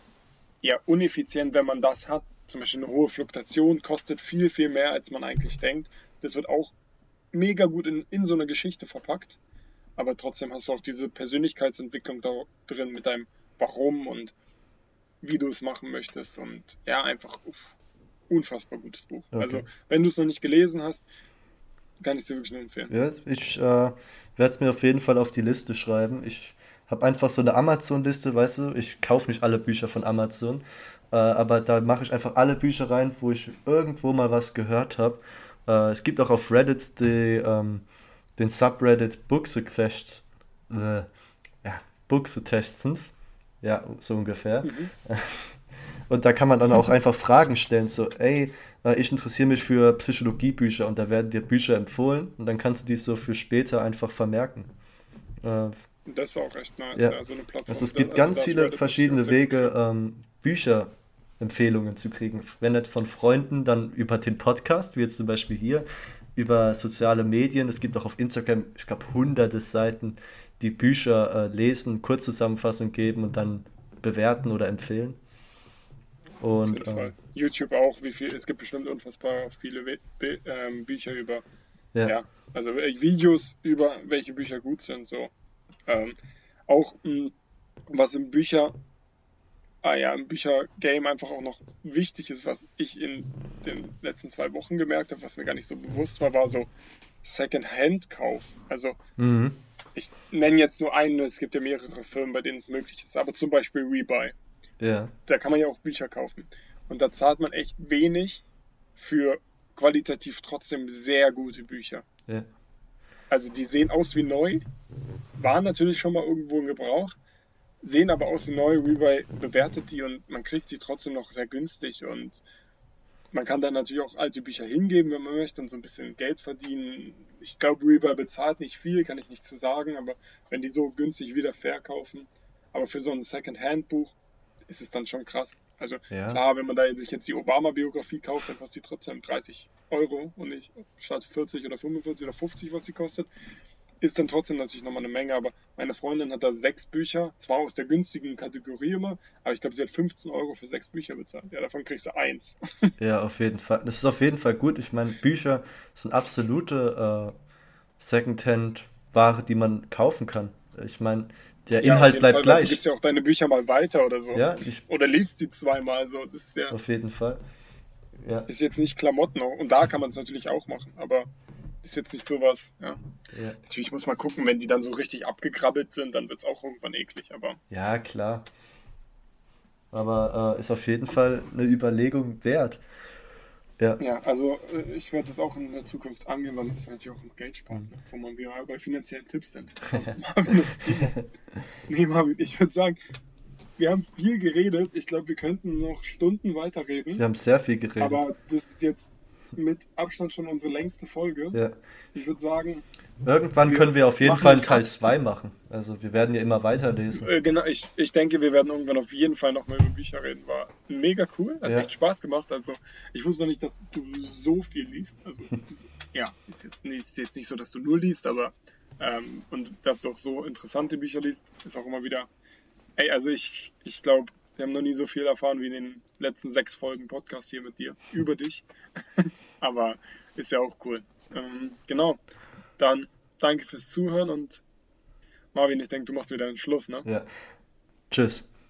ja, uneffizient, wenn man das hat. Zum Beispiel eine hohe Fluktuation kostet viel, viel mehr, als man eigentlich denkt. Das wird auch mega gut in, in so eine Geschichte verpackt. Aber trotzdem hast du auch diese Persönlichkeitsentwicklung da drin mit deinem Warum und wie du es machen möchtest. Und ja, einfach uff, unfassbar gutes Buch. Okay. Also, wenn du es noch nicht gelesen hast, kann ich es dir wirklich nur empfehlen. Ja, ich äh, werde es mir auf jeden Fall auf die Liste schreiben. Ich habe einfach so eine Amazon-Liste, weißt du, ich kaufe nicht alle Bücher von Amazon, äh, aber da mache ich einfach alle Bücher rein, wo ich irgendwo mal was gehört habe. Äh, es gibt auch auf Reddit die, ähm, den Subreddit Book Suggestions. Äh, ja, Book Suggestions. Ja, so ungefähr. Mhm. Und da kann man dann auch einfach Fragen stellen, so, ey, äh, ich interessiere mich für Psychologiebücher und da werden dir Bücher empfohlen und dann kannst du die so für später einfach vermerken. Äh, das ist auch echt nice, ja. ja so eine Plattform. Also es gibt also ganz viele verschiedene Wege, ähm, Bücherempfehlungen zu kriegen. Wenn nicht von Freunden, dann über den Podcast, wie jetzt zum Beispiel hier, über soziale Medien. Es gibt auch auf Instagram, ich glaube, hunderte Seiten, die Bücher äh, lesen, Kurzzusammenfassung geben und dann bewerten oder empfehlen. Und, Fall. YouTube auch, wie viel, es gibt bestimmt unfassbar viele We Be ähm, Bücher über, ja. ja. also äh, Videos über welche Bücher gut sind, so. Ähm, auch mh, was im Bücher, ah ja, im Büchergame einfach auch noch wichtig ist, was ich in den letzten zwei Wochen gemerkt habe, was mir gar nicht so bewusst war, war so Second-Hand-Kauf. Also mhm. Ich nenne jetzt nur einen, es gibt ja mehrere Firmen, bei denen es möglich ist, aber zum Beispiel Rebuy. Ja. Da kann man ja auch Bücher kaufen. Und da zahlt man echt wenig für qualitativ trotzdem sehr gute Bücher. Ja. Also die sehen aus wie neu, waren natürlich schon mal irgendwo in Gebrauch, sehen aber aus wie neu. Rebuy bewertet die und man kriegt sie trotzdem noch sehr günstig und man kann dann natürlich auch alte Bücher hingeben, wenn man möchte und so ein bisschen Geld verdienen. Ich glaube, Rebuy bezahlt nicht viel, kann ich nicht zu sagen, aber wenn die so günstig wieder verkaufen, aber für so ein Second-Hand-Buch ist es dann schon krass. Also ja. klar, wenn man da sich jetzt die Obama-Biografie kauft, dann kostet die trotzdem 30 Euro und nicht statt 40 oder 45 oder 50, was sie kostet. Ist dann trotzdem natürlich nochmal eine Menge, aber meine Freundin hat da sechs Bücher, zwar aus der günstigen Kategorie immer, aber ich glaube, sie hat 15 Euro für sechs Bücher bezahlt. Ja, davon kriegst du eins. ja, auf jeden Fall. Das ist auf jeden Fall gut. Ich meine, Bücher sind absolute äh, Secondhand-Ware, die man kaufen kann. Ich meine, der Inhalt ja, bleibt Fall, gleich. Du gibst ja auch deine Bücher mal weiter oder so. Ja, ich, oder liest sie zweimal so. Das ist ja, auf jeden Fall. Ja. Ist jetzt nicht Klamotten und da kann man es natürlich auch machen, aber ist jetzt nicht sowas. Ja. ja. Natürlich muss man gucken, wenn die dann so richtig abgekrabbelt sind, dann wird es auch irgendwann eklig. Aber ja, klar. Aber äh, ist auf jeden Fall eine Überlegung wert. Ja. ja, also äh, ich werde das auch in der Zukunft angehen, weil es natürlich auch um Geld spart, ne? wo man wieder bei finanziellen Tipps sind. Marvin, nee, Marvin, ich würde sagen, wir haben viel geredet. Ich glaube, wir könnten noch Stunden weiterreden. Wir haben sehr viel geredet. Aber das ist jetzt mit Abstand schon unsere längste Folge. Ja. Ich würde sagen. Irgendwann wir können wir auf jeden Fall einen Teil 2 machen. Also wir werden ja immer weiterlesen. Äh, genau, ich, ich denke, wir werden irgendwann auf jeden Fall nochmal über Bücher reden. War mega cool, hat ja. echt Spaß gemacht. Also ich wusste noch nicht, dass du so viel liest. Also ja, ist jetzt nicht, ist jetzt nicht so, dass du nur liest, aber ähm, und dass du auch so interessante Bücher liest, ist auch immer wieder. Ey, also ich, ich glaube, wir haben noch nie so viel erfahren wie in den letzten sechs Folgen Podcast hier mit dir über dich. Aber ist ja auch cool. Ähm, genau. Dann danke fürs Zuhören und Marvin, ich denke, du machst wieder einen Schluss, ne? Ja. Tschüss.